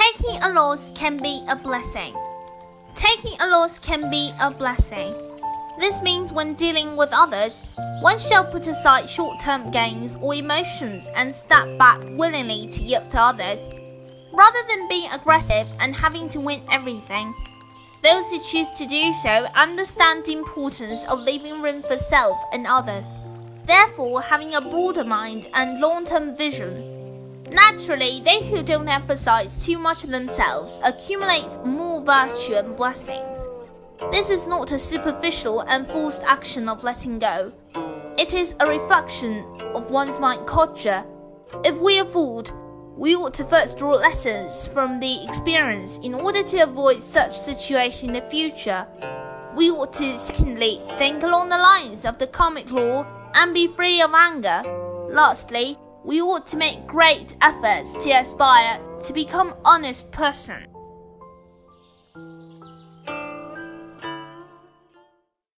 Taking a loss can be a blessing. Taking a loss can be a blessing. This means when dealing with others, one shall put aside short term gains or emotions and step back willingly to yield to others, rather than being aggressive and having to win everything. Those who choose to do so understand the importance of leaving room for self and others, therefore, having a broader mind and long term vision. Naturally, they who don't emphasize too much of themselves accumulate more virtue and blessings. This is not a superficial and forced action of letting go. It is a reflection of one's mind culture. If we afford, we ought to first draw lessons from the experience in order to avoid such situation in the future. We ought to secondly think along the lines of the karmic law and be free of anger. Lastly, we ought to make great efforts to aspire to become honest person.